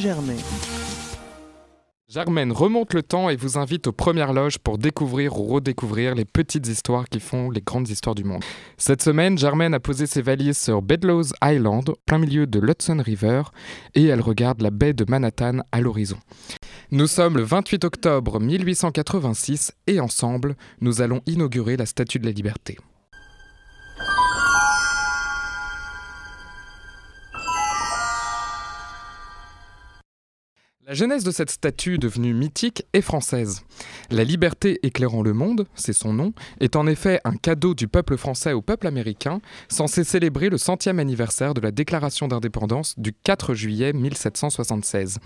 Germain. Germaine remonte le temps et vous invite aux premières loges pour découvrir ou redécouvrir les petites histoires qui font les grandes histoires du monde. Cette semaine, Germaine a posé ses valises sur Bedloes Island, plein milieu de l'Hudson River, et elle regarde la baie de Manhattan à l'horizon. Nous sommes le 28 octobre 1886 et ensemble, nous allons inaugurer la Statue de la Liberté. La genèse de cette statue devenue mythique est française. La liberté éclairant le monde, c'est son nom, est en effet un cadeau du peuple français au peuple américain, censé célébrer le centième anniversaire de la déclaration d'indépendance du 4 juillet 1776.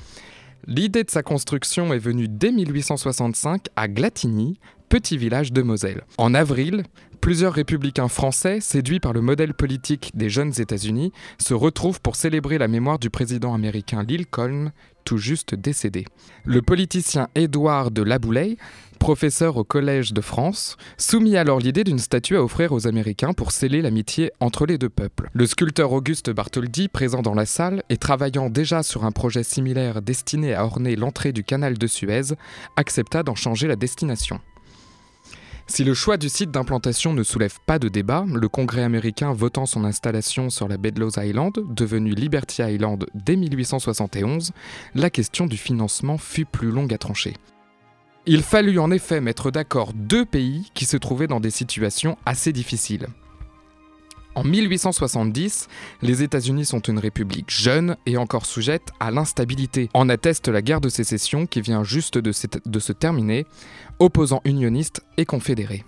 L'idée de sa construction est venue dès 1865 à Glatigny, petit village de Moselle. En avril, plusieurs républicains français, séduits par le modèle politique des jeunes États-Unis, se retrouvent pour célébrer la mémoire du président américain Lincoln, tout juste décédé. Le politicien Édouard de Laboulaye, professeur au Collège de France, soumit alors l'idée d'une statue à offrir aux Américains pour sceller l'amitié entre les deux peuples. Le sculpteur Auguste Bartholdi, présent dans la salle et travaillant déjà sur un projet similaire destiné à orner l'entrée du canal de Suez, accepta d'en changer la destination. Si le choix du site d'implantation ne soulève pas de débat, le Congrès américain votant son installation sur la Bedloes Island, devenue Liberty Island dès 1871, la question du financement fut plus longue à trancher. Il fallut en effet mettre d'accord deux pays qui se trouvaient dans des situations assez difficiles. En 1870, les États-Unis sont une république jeune et encore sujette à l'instabilité. En atteste la guerre de sécession qui vient juste de, se terminer, opposant unionistes et confédérés.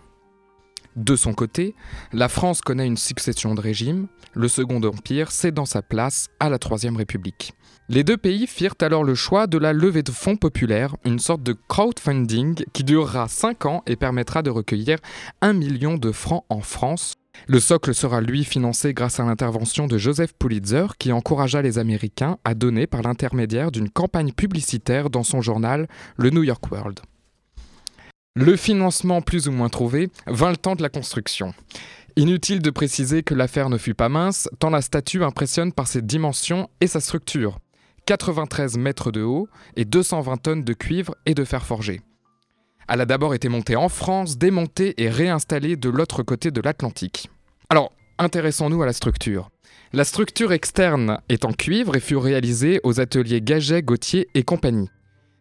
De son côté, la France connaît une succession de régimes, le Second Empire cédant sa place à la Troisième République. Les deux pays firent alors le choix de la levée de fonds populaire, une sorte de crowdfunding qui durera 5 ans et permettra de recueillir 1 million de francs en France, le socle sera lui financé grâce à l'intervention de Joseph Pulitzer qui encouragea les Américains à donner par l'intermédiaire d'une campagne publicitaire dans son journal le New York World. Le financement plus ou moins trouvé vint le temps de la construction. Inutile de préciser que l'affaire ne fut pas mince, tant la statue impressionne par ses dimensions et sa structure. 93 mètres de haut et 220 tonnes de cuivre et de fer forgé. Elle a d'abord été montée en France, démontée et réinstallée de l'autre côté de l'Atlantique. Alors, intéressons-nous à la structure. La structure externe est en cuivre et fut réalisée aux ateliers Gaget, Gauthier et compagnie.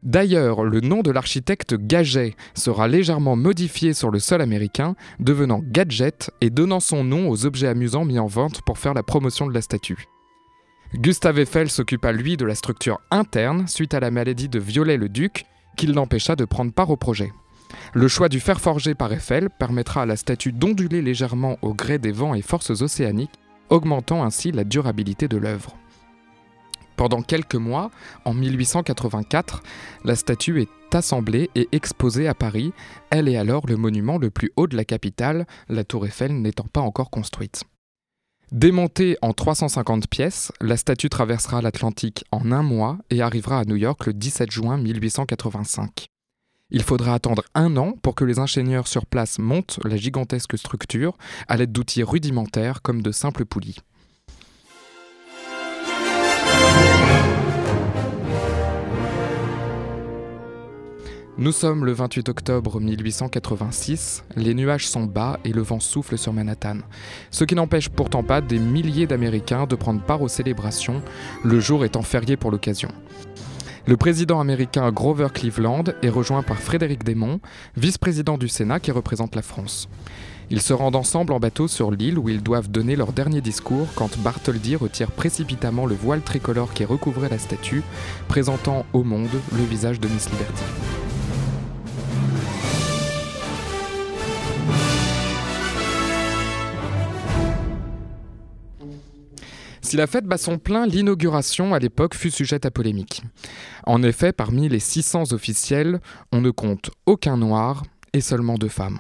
D'ailleurs, le nom de l'architecte Gaget sera légèrement modifié sur le sol américain, devenant Gadget et donnant son nom aux objets amusants mis en vente pour faire la promotion de la statue. Gustave Eiffel s'occupa lui de la structure interne suite à la maladie de Viollet-le-Duc, qu'il l'empêcha de prendre part au projet. Le choix du fer forgé par Eiffel permettra à la statue d'onduler légèrement au gré des vents et forces océaniques, augmentant ainsi la durabilité de l'œuvre. Pendant quelques mois, en 1884, la statue est assemblée et exposée à Paris. Elle est alors le monument le plus haut de la capitale, la tour Eiffel n'étant pas encore construite. Démontée en 350 pièces, la statue traversera l'Atlantique en un mois et arrivera à New York le 17 juin 1885. Il faudra attendre un an pour que les ingénieurs sur place montent la gigantesque structure à l'aide d'outils rudimentaires comme de simples poulies. Nous sommes le 28 octobre 1886, les nuages sont bas et le vent souffle sur Manhattan, ce qui n'empêche pourtant pas des milliers d'Américains de prendre part aux célébrations, le jour étant férié pour l'occasion. Le président américain Grover Cleveland est rejoint par Frédéric Desmond, vice-président du Sénat qui représente la France. Ils se rendent ensemble en bateau sur l'île où ils doivent donner leur dernier discours quand Bartholdi retire précipitamment le voile tricolore qui recouvrait la statue, présentant au monde le visage de Miss Liberty. Si la fête bat son plein, l'inauguration à l'époque fut sujette à polémique. En effet, parmi les 600 officiels, on ne compte aucun noir et seulement deux femmes.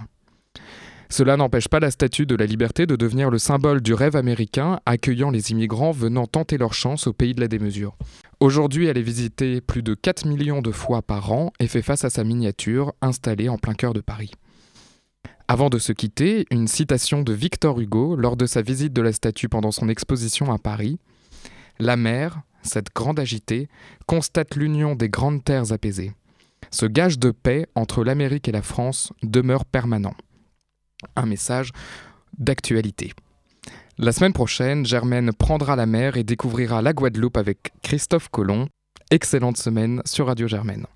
Cela n'empêche pas la statue de la liberté de devenir le symbole du rêve américain accueillant les immigrants venant tenter leur chance au pays de la démesure. Aujourd'hui, elle est visitée plus de 4 millions de fois par an et fait face à sa miniature installée en plein cœur de Paris. Avant de se quitter, une citation de Victor Hugo lors de sa visite de la statue pendant son exposition à Paris. La mer, cette grande agitée, constate l'union des grandes terres apaisées. Ce gage de paix entre l'Amérique et la France demeure permanent. Un message d'actualité. La semaine prochaine, Germaine prendra la mer et découvrira la Guadeloupe avec Christophe Colomb. Excellente semaine sur Radio Germaine.